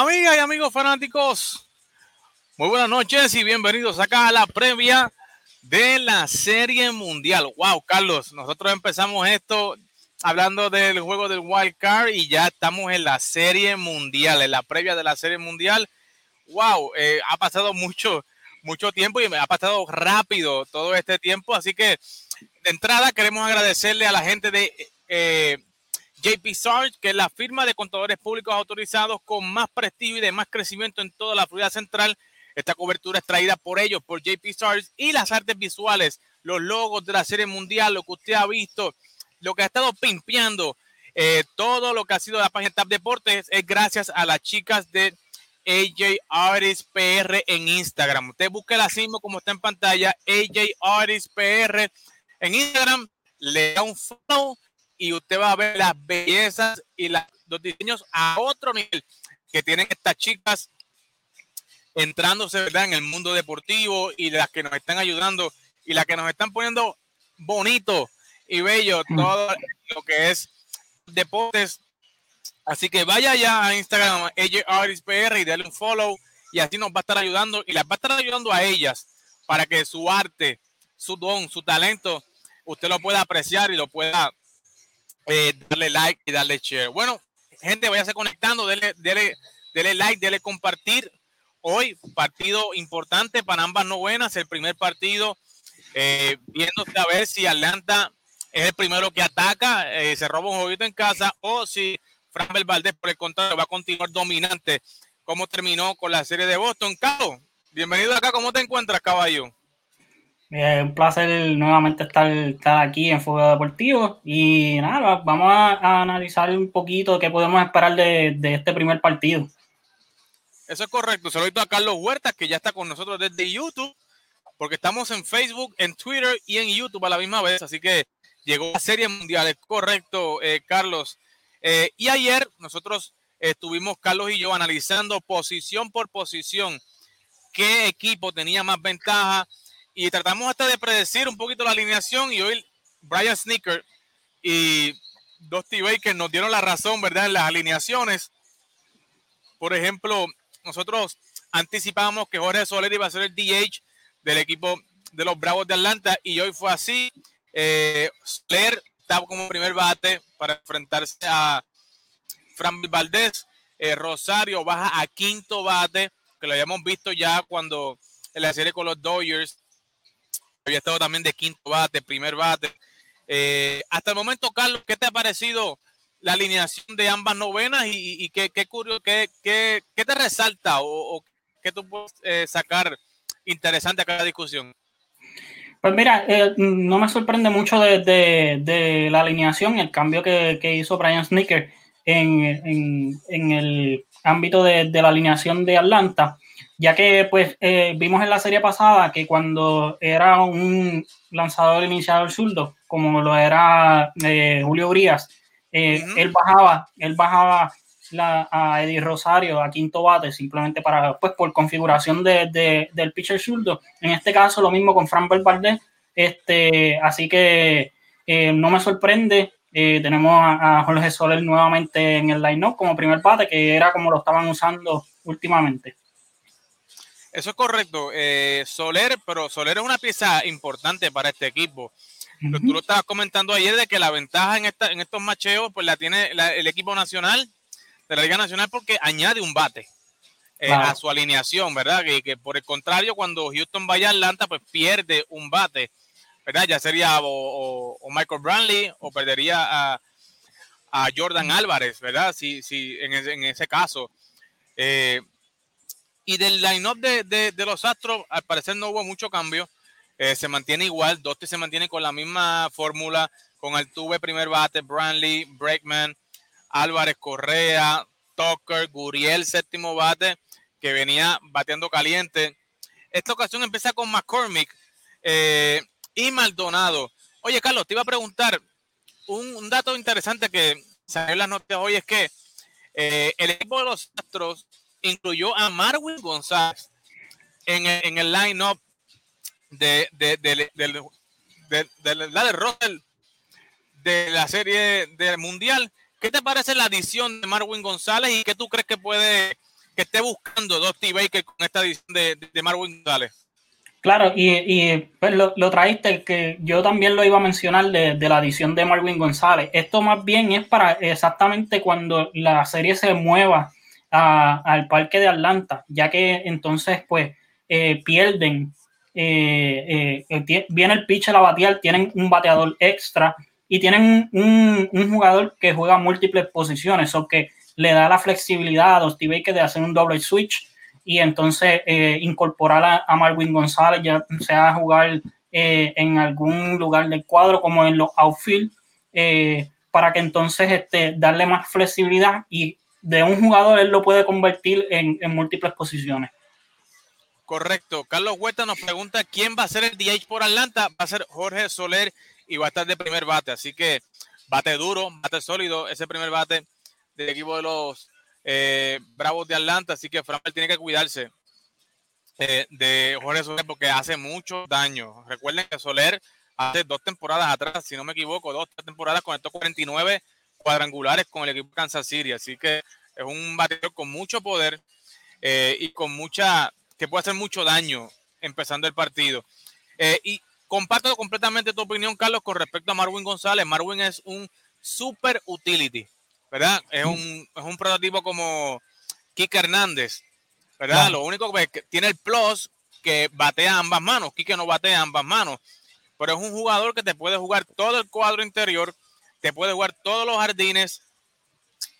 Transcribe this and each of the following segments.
Amigas y amigos fanáticos, muy buenas noches y bienvenidos acá a la previa de la Serie Mundial. Wow, Carlos, nosotros empezamos esto hablando del juego del Wild Card y ya estamos en la Serie Mundial, en la previa de la Serie Mundial. Wow, eh, ha pasado mucho, mucho tiempo y me ha pasado rápido todo este tiempo, así que de entrada queremos agradecerle a la gente de eh, JP Sarge, que es la firma de contadores públicos autorizados con más prestigio y de más crecimiento en toda la Florida Central. Esta cobertura es traída por ellos, por JP Sarge y las artes visuales, los logos de la Serie Mundial, lo que usted ha visto, lo que ha estado pimpeando, eh, todo lo que ha sido la página Tap Deportes es gracias a las chicas de AJ Artist PR en Instagram. Usted busque la mismo como está en pantalla, AJ Artist PR en Instagram, le da un follow y usted va a ver las bellezas y los diseños a otro nivel que tienen estas chicas entrándose ¿verdad? en el mundo deportivo y las que nos están ayudando y las que nos están poniendo bonito y bello mm. todo lo que es deportes. Así que vaya ya a Instagram, PR y dale un follow y así nos va a estar ayudando y las va a estar ayudando a ellas para que su arte, su don, su talento, usted lo pueda apreciar y lo pueda eh, darle like y darle share. Bueno, gente, váyase conectando, dele, dele, dele like, dele compartir. Hoy, partido importante para ambas novenas, el primer partido, eh, viéndose a ver si Atlanta es el primero que ataca, eh, se roba un jueguito en casa, o si Fran Valdez, por el contrario, va a continuar dominante, como terminó con la serie de Boston. Carlos, bienvenido acá, ¿cómo te encuentras, caballo? Es un placer nuevamente estar, estar aquí en Fuego Deportivo y nada, vamos a, analizar un poquito qué podemos esperar de, este primer partido. Eso es correcto. Saludo a Carlos Huertas que ya está con nosotros desde YouTube, porque estamos en Facebook, en Twitter y en YouTube a la misma vez, así que llegó la Serie Mundial, es correcto, eh, Carlos. Eh, y ayer nosotros estuvimos, Carlos y yo, analizando posición por posición qué equipo tenía más ventaja y tratamos hasta de predecir un poquito la alineación y hoy Brian Sneaker y Dusty Baker nos dieron la razón, ¿verdad? En las alineaciones. Por ejemplo, nosotros anticipábamos que Jorge Soler iba a ser el DH del equipo de los Bravos de Atlanta y hoy fue así. Eh, Soler estaba como primer bate para enfrentarse a Fran Valdez. Eh, Rosario baja a quinto bate, que lo habíamos visto ya cuando en la serie con los Dodgers había estado también de quinto bate, primer bate. Eh, hasta el momento, Carlos, ¿qué te ha parecido la alineación de ambas novenas y, qué, qué, qué, qué, te resalta o, qué tú puedes eh, sacar interesante a cada discusión? Pues mira, eh, no me sorprende mucho de, de, la alineación, el cambio que, que hizo Brian Sneaker en, en, en el ámbito de, la alineación de Atlanta ya que pues eh, vimos en la serie pasada que cuando era un lanzador iniciador zurdo, como lo era eh, Julio Urias, eh, él bajaba, él bajaba a Eddie Rosario a quinto bate simplemente para, pues por configuración de, del pitcher zurdo. En este caso lo mismo con Fran Valdez, este, así que no me sorprende. tenemos a, a, Jorge Soler nuevamente en el line-up como primer bate, que era como lo estaban usando últimamente. Eso es correcto. Eh, Soler, pero Soler es una pieza importante para este equipo. Tú lo estabas comentando ayer de que la ventaja en, esta, en estos macheos pues la tiene el equipo nacional de la Liga Nacional porque añade un bate eh, a su alineación, ¿verdad? Que, que, por el contrario, cuando Houston vaya a Atlanta, pues pierde un bate, ¿verdad? Ya sería o, Michael Brantley o perdería a, a Jordan Álvarez, ¿verdad? Si, si en, ese, en ese caso. Eh, y del line-up de, los Astros, al parecer no hubo mucho cambio. Eh, se mantiene igual. Dosti se mantiene con la misma fórmula, con Altuve primer bate, Brantley, Breakman, Álvarez Correa, Tucker, Guriel séptimo bate, que venía bateando caliente. Esta ocasión empieza con McCormick eh, y Maldonado. Oye, Carlos, te iba a preguntar un, dato interesante que salió en las noticias hoy es que eh, el equipo de los Astros incluyó a Marwin González en el, en line-up de, de, de, de, de la serie del Mundial. ¿Qué te parece la adición de Marwin González y qué tú crees que puede que esté buscando Dusty Baker con esta edición de, Marvin González. Claro, y, pues lo, lo, traíste, que yo también lo iba a mencionar de, de, la edición de Marvin González. Esto más bien es para exactamente cuando la serie se mueva al parque de Atlanta, ya que entonces pues eh, pierden, eh, eh, viene el pitcher a batear, tienen un bateador extra y tienen un, un jugador que juega múltiples posiciones, o que le da la flexibilidad a Dusty Baker de hacer un doble switch y entonces eh, incorporar a, a, Marvin González, ya sea jugar eh, en algún lugar del cuadro como en los outfield, eh, para que entonces este, darle más flexibilidad y de un jugador él lo puede convertir en, en múltiples posiciones. Correcto. Carlos Huerta nos pregunta quién va a ser el DH por Atlanta. Va a ser Jorge Soler y va a estar de primer bate. Así que bate duro, bate sólido, ese primer bate del equipo de los eh, Bravos de Atlanta, así que Framber tiene que cuidarse eh, de Jorge Soler porque hace mucho daño. Recuerden que Soler hace dos temporadas atrás, si no me equivoco, dos temporadas conectó 49 cuadrangulares con el equipo de Kansas City, así que es un bateador con mucho poder eh, y con mucha, que puede hacer mucho daño empezando el partido. Eh, y comparto completamente tu opinión, Carlos, con respecto a Marwin González. Marwin es un super utility. ¿verdad? Es un, es un prototipo como Kike Hernández, ¿verdad? Lo único que, que tiene el plus que batea ambas manos. Kike no batea ambas manos, pero es un jugador que te puede jugar todo el cuadro interior, te puede jugar todos los jardines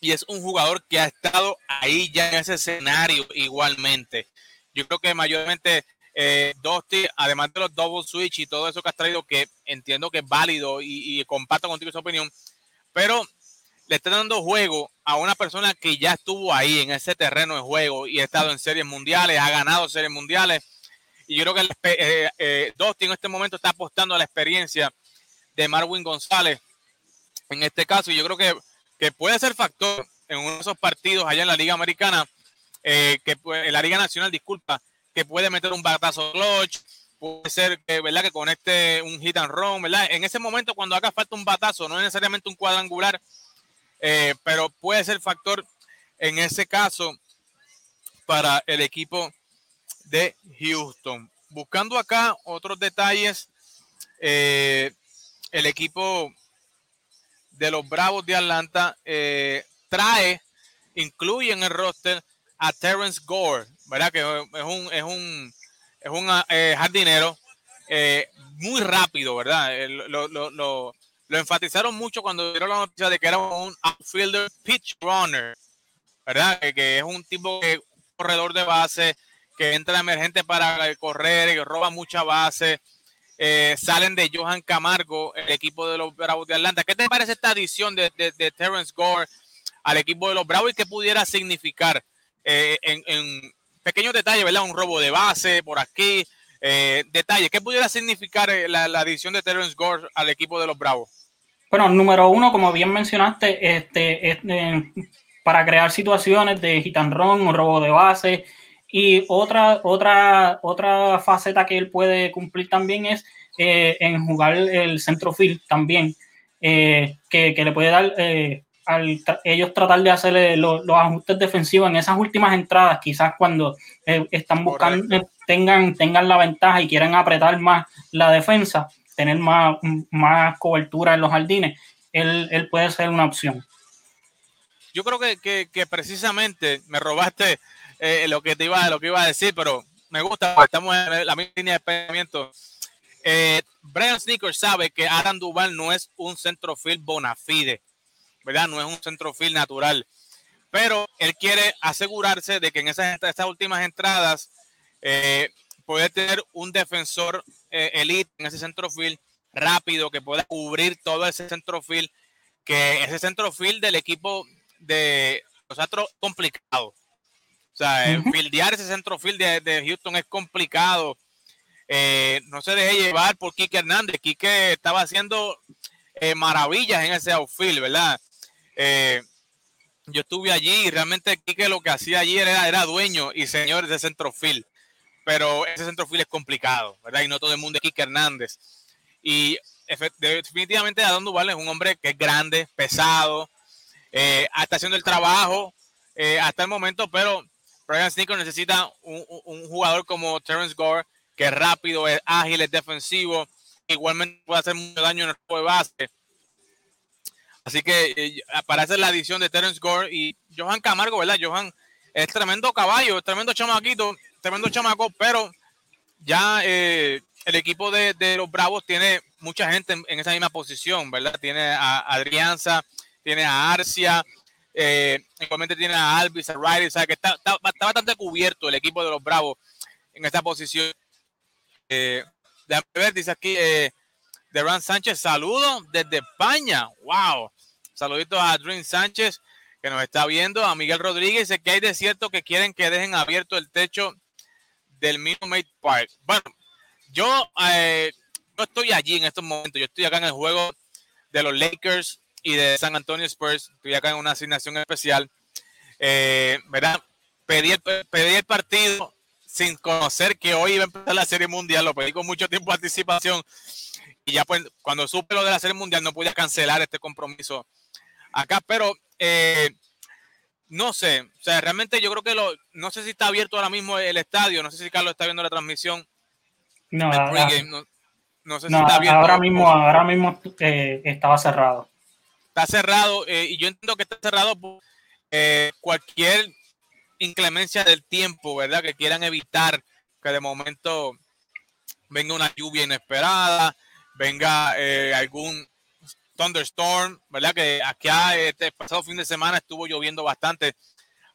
y es un jugador que ha estado ahí ya en ese escenario igualmente. Yo creo que mayormente eh, Dusty, además de los double switch y todo eso que has traído, que entiendo que es válido y, y comparto contigo esa opinión, pero le está dando juego a una persona que ya estuvo ahí en ese terreno de juego y ha estado en series mundiales, ha ganado series mundiales. Y yo creo que eh, eh, Dusty en este momento está apostando a la experiencia de Marwin González en este caso. Y yo creo que, que puede ser factor en uno de esos partidos allá en la Liga Americana, eh, que en la Liga Nacional, disculpa, que puede meter un batazo clutch, puede ser que, ¿verdad? que conecte un hit and run, ¿verdad? En ese momento, cuando haga falta un batazo, no es necesariamente un cuadrangular, eh, pero puede ser factor en ese caso para el equipo de Houston. Buscando acá otros detalles, eh, el equipo de los Bravos de Atlanta eh, trae, incluye en el roster a Terrence Gore, ¿verdad? Que es un, es un, es un eh, jardinero eh, muy rápido, ¿verdad? Lo, lo, lo, enfatizaron mucho cuando dieron la noticia de que era un outfielder pitch runner, ¿verdad? Que, que es un tipo que corredor de base, que entra emergente para correr, que roba mucha base. Eh, salen de Johan Camargo, el equipo de los Bravos de Atlanta. ¿Qué te parece esta adición de, de, de Gore al equipo de los Bravos y qué pudiera significar eh, en, pequeños detalles, ¿verdad? Un robo de base por aquí, eh, detalles. ¿Qué pudiera significar eh, la, adición de Terrence Gore al equipo de los Bravos? Bueno, número uno, como bien mencionaste, este, este para crear situaciones de run o robo de base. Y otra, otra, otra faceta que él puede cumplir también es eh, en jugar el centrofield también, eh, que, que, le puede dar eh, al ellos tratar de hacerle los, los, ajustes defensivos en esas últimas entradas, quizás cuando eh, están buscando, tengan, tengan la ventaja y quieran apretar más la defensa, tener más, más cobertura en los jardines, él, él puede ser una opción. Yo creo que, que, que precisamente me robaste eh, lo que te iba, lo que iba a decir, pero me gusta, estamos en la misma línea de pensamiento. Eh, Brian Sneaker sabe que Adam Duval no es un centrofield bona fide, ¿verdad? No es un centrofield natural, pero él quiere asegurarse de que en esas, estas últimas entradas eh, puede tener un defensor eh, elite en ese centrofield rápido que pueda cubrir todo ese centrofield, que ese centrofield del equipo de los otros complicado. O sea, uh -huh. fildear ese centrofield de, de, Houston es complicado. Eh, no se deje llevar por Quique Hernández. Quique estaba haciendo eh, maravillas en ese outfield, ¿verdad? Eh, yo estuve allí y realmente Quique lo que hacía allí era, era dueño y señor de centrofield pero ese centrofield es complicado, ¿verdad? Y no todo el mundo es Kike Hernández. Y definitivamente Adán Duval es un hombre que es grande, pesado, eh, está haciendo el trabajo eh, hasta el momento, pero Brian Sneaker necesita un, jugador como Terence Gore, que es rápido, es ágil, es defensivo, igualmente puede hacer mucho daño en el juego de base. Así que eh, la adición de Terence Gore y Johan Camargo, ¿verdad? Johan es tremendo caballo, tremendo chamaquito, tremendo chamaco, pero ya eh, el equipo de, los Bravos tiene mucha gente en, esa misma posición, ¿verdad? Tiene a Adrianza, tiene a Arcia, eh, igualmente tiene a Alvis, a Riley, o sea que está, bastante cubierto el equipo de los Bravos en esta posición. Eh, déjame ver, dice aquí eh, Deran Sánchez, saludos desde España. ¡Wow! Saluditos a Adrián Sánchez que nos está viendo, a Miguel Rodríguez, dice que hay de cierto que quieren que dejen abierto el techo del Minute Park. Bueno, yo eh, no estoy allí en estos momentos, yo estoy acá en el juego de los Lakers y de San Antonio Spurs, estoy acá en una asignación especial. Eh, ¿Verdad? Pedí el, pedí el partido sin conocer que hoy iba a empezar la Serie Mundial, lo pedí con mucho tiempo de anticipación y ya pues cuando supe lo de la Serie Mundial no podía cancelar este compromiso acá, pero eh, no sé, o sea, realmente yo creo que lo, no sé si está abierto ahora mismo el estadio, no sé si Carlos está viendo la transmisión. No, no, sé si está abierto. Ahora mismo, ahora mismo eh, estaba cerrado. Está cerrado eh, y yo entiendo que está cerrado por cualquier inclemencia del tiempo, ¿verdad? Que quieran evitar que de momento venga una lluvia inesperada, venga algún thunderstorm, ¿verdad? Que aquí este pasado fin de semana estuvo lloviendo bastante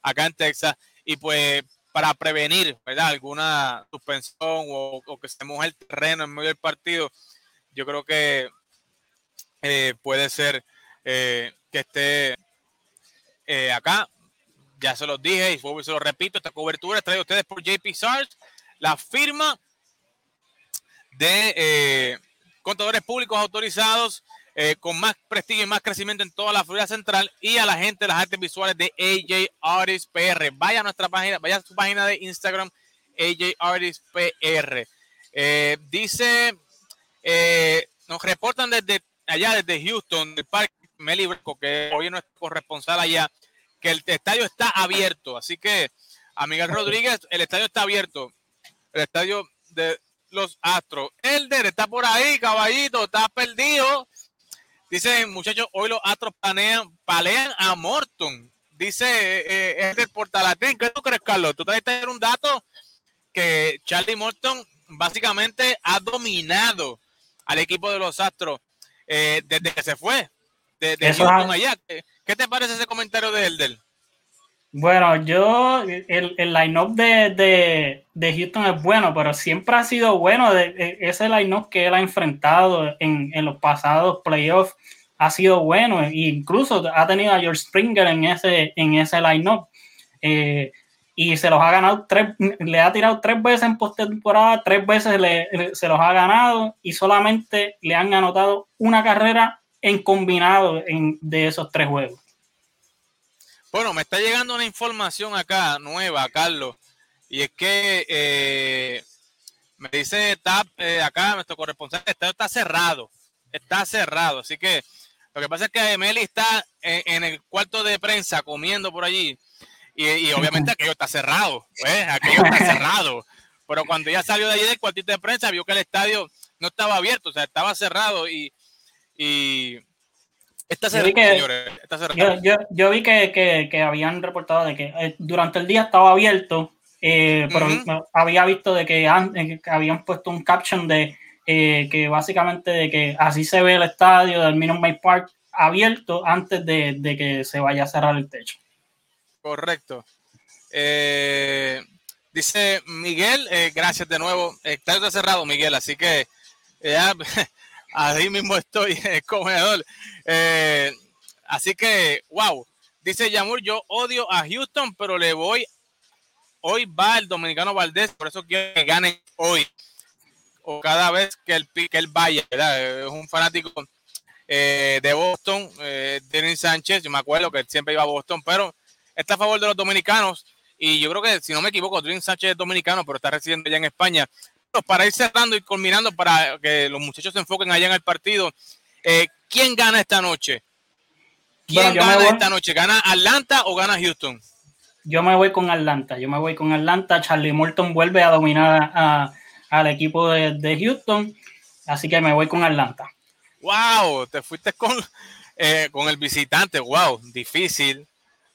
acá en Texas y pues para prevenir, ¿verdad? Alguna suspensión o, que se moje el terreno en medio del partido, yo creo que eh, puede ser eh, que esté eh, acá. Ya se los dije y se lo repito, esta cobertura trae ustedes por JP SARS, la firma de contadores públicos autorizados eh, con más prestigio y más crecimiento en toda la Florida Central y a la gente de las artes visuales de AJ Artist PR. Vaya a nuestra página, vaya a su página de Instagram, AJ Artist PR. Eh, dice, eh, nos reportan desde allá, desde Houston, del Parque Meli que hoy es corresponsal allá, que el estadio está abierto. Así que, a Miguel Rodríguez, el estadio está abierto. El estadio de los Astros. Elder está por ahí, caballito, está perdido. Dice, muchachos, hoy los Astros planean, palean a Morton. Dice eh, es del Portalatín. ¿Qué tú crees, Carlos? Tú te tener un dato que Charlie Morton básicamente ha dominado al equipo de los Astros eh, desde que se fue. De, Houston allá. ¿Qué, te parece ese comentario de Elder? Bueno, yo, el, el line-up de, Houston es bueno, pero siempre ha sido bueno. De, ese line-up que él ha enfrentado en, los pasados playoffs ha sido bueno. E incluso ha tenido a George Springer en ese, en ese line-up. Eh, y se los ha ganado tres, le ha tirado tres veces en postemporada, tres veces se los ha ganado y solamente le han anotado una carrera en combinado en, de esos tres juegos. Bueno, me está llegando una información acá nueva, Carlos, y es que eh, me dice TAP eh, acá, nuestro corresponsal, está, está cerrado, está cerrado, así que lo que pasa es que Emily está en, el cuarto de prensa comiendo por allí y, obviamente aquello está cerrado, pues, aquello está cerrado, pero cuando ella salió de allí del cuartito de prensa vio que el estadio no estaba abierto, o sea, estaba cerrado y yo vi que, habían reportado de que eh, durante el día estaba abierto, eh, pero había visto de que, habían puesto un caption de eh, que básicamente de que así se ve el estadio del Minute Maid Park abierto antes de, que se vaya a cerrar el techo. Correcto. dice Miguel, gracias de nuevo. Está cerrado, Miguel, así que ahí mismo estoy, comedor. Eh, así que, wow. Dice Yamur, yo odio a Houston, pero le voy. Hoy va el dominicano Valdés, por eso quiero que gane hoy. O cada vez que él, que él vaya, Es un fanático eh, de Boston, eh, Denis Sánchez. Yo me acuerdo que siempre iba a Boston, pero está a favor de los dominicanos. Y yo creo que, si no me equivoco, Denis Sánchez es dominicano, pero está residiendo ya en España. Para ir cerrando y culminando, para que los muchachos se enfoquen allá en el partido, eh, ¿quién gana esta noche? ¿Quién gana esta noche? ¿Gana Atlanta o gana Houston? yo me voy con Atlanta. Yo me voy con Atlanta. Charlie Morton vuelve a dominar al equipo de, Houston. Así que me voy con Atlanta. ¡Wow! Te fuiste con, eh, con el visitante. ¡Wow! Difícil.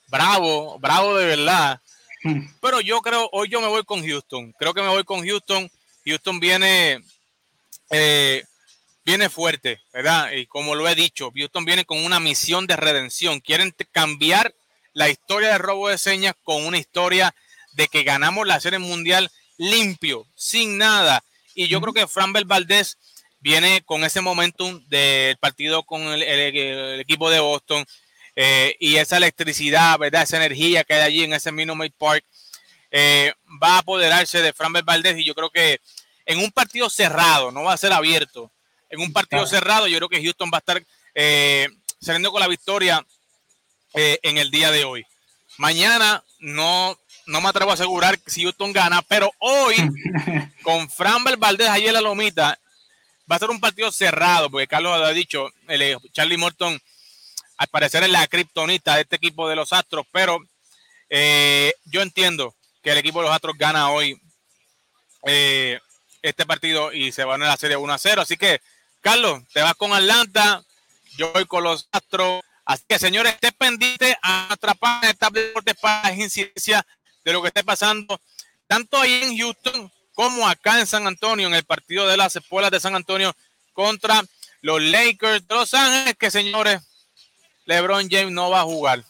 Bravo, bravo de verdad. Hmm. Pero yo creo, hoy yo me voy con Houston. Creo que me voy con Houston. Houston viene, eh, viene fuerte, ¿verdad? Y como lo he dicho, Houston viene con una misión de redención. Quieren cambiar la historia de robo de señas con una historia de que ganamos la Serie Mundial limpio, sin nada. Y yo creo que Franbel Valdés viene con ese momentum del partido con el, equipo de Boston eh, y esa electricidad, ¿verdad? Esa energía que hay allí en ese Minute Park eh, va a apoderarse de Franbel Valdés y yo creo que en un partido cerrado, no va a ser abierto, en un partido cerrado yo creo que Houston va a estar eh, saliendo con la victoria eh, en el día de hoy. Mañana no, no me atrevo a asegurar si Houston gana, pero hoy con Fran Valdez ahí en la lomita va a ser un partido cerrado, porque Carlos ha dicho, el, Charlie Morton al parecer es la criptonita de este equipo de los Astros, pero eh, yo entiendo que el equipo de los Astros gana hoy eh, este partido y se van a la serie 1 a 0. Así que, Carlos, te vas con Atlanta, yo voy con los Astros. Así que, señores, esté pendiente a atrapar esta deportes para incidencia de lo que esté pasando, tanto ahí en Houston como acá en San Antonio, en el partido de las espuelas de San Antonio contra los Lakers de Los Ángeles, que señores, LeBron James no va a jugar.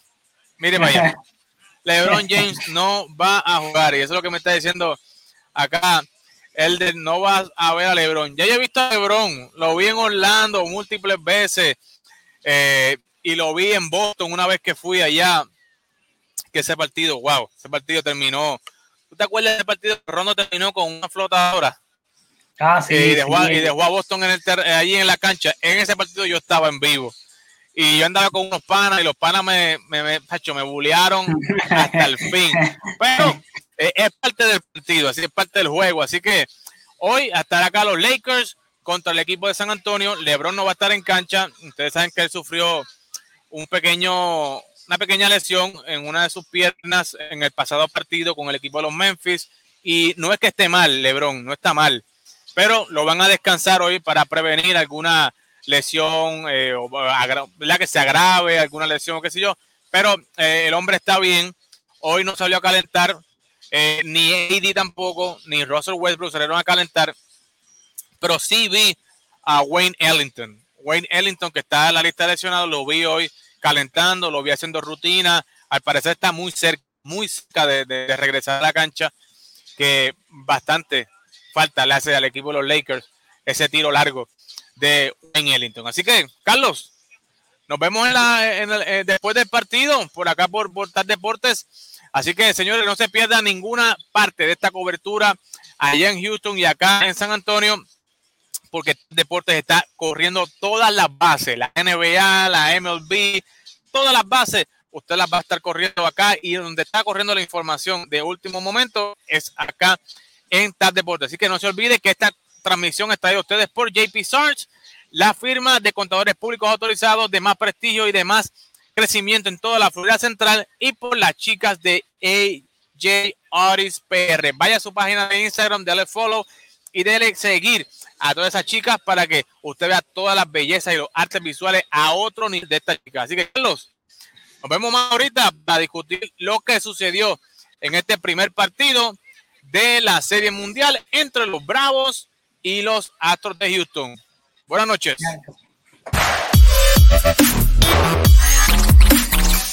Mire, vaya. LeBron James no va a jugar. Y eso es lo que me está diciendo acá. El de no va a ver a LeBron. Ya he visto a LeBron. Lo vi en Orlando múltiples veces. Eh, y lo vi en Boston una vez que fui allá, que ese partido, wow, ese partido terminó. ¿Tú te acuerdas de ese partido? Rondo terminó con una flotadora. Ah, sí, y, dejó, y dejó a Boston en el eh, allí en la cancha. En ese partido yo estaba en vivo. Y yo andaba con unos panas y los panas me, me, me, bullearon hasta el fin. Pero eh, es parte del partido, así es parte del juego. Así que hoy estar acá los Lakers contra el equipo de San Antonio. LeBron no va a estar en cancha. Ustedes saben que él sufrió un pequeño, una pequeña lesión en una de sus piernas en el pasado partido con el equipo de los Memphis. Y no es que esté mal, Lebron, no está mal, pero lo van a descansar hoy para prevenir alguna lesión, eh, o, la que se agrave, alguna lesión, o qué sé yo. Pero eh, el hombre está bien. Hoy no salió a calentar, eh, ni AD tampoco, ni Russell Westbrook salieron a calentar. Pero sí vi a Wayne Ellington. Wayne Ellington, que está en la lista de lesionados, lo vi hoy calentando, lo vi haciendo rutina. Al parecer está muy cerca, muy cerca de, regresar a la cancha, que bastante falta le hace al equipo de los Lakers ese tiro largo de Wayne Ellington. Así que, Carlos, nos vemos en la, eh, después del partido, por acá por, por Deportes. Así que, señores, no se pierda ninguna parte de esta cobertura allá en Houston y acá en San Antonio porque Deportes está corriendo todas las bases, la NBA, la MLB, todas las bases, usted las va a estar corriendo acá y donde está corriendo la información de último momento es acá en TAP Deportes. Así que no se olvide que esta transmisión está de ustedes por JP Search, la firma de contadores públicos autorizados de más prestigio y de más crecimiento en toda la Florida Central y por las chicas de AJ Artis PR. Vaya a su página de Instagram, dale follow y dele seguir a todas esas chicas para que usted vea todas las bellezas y los artes visuales a otro nivel de estas chicas. Así que, Carlos, nos vemos más ahorita para discutir lo que sucedió en este primer partido de la Serie Mundial entre los Bravos y los Astros de Houston. Buenas noches.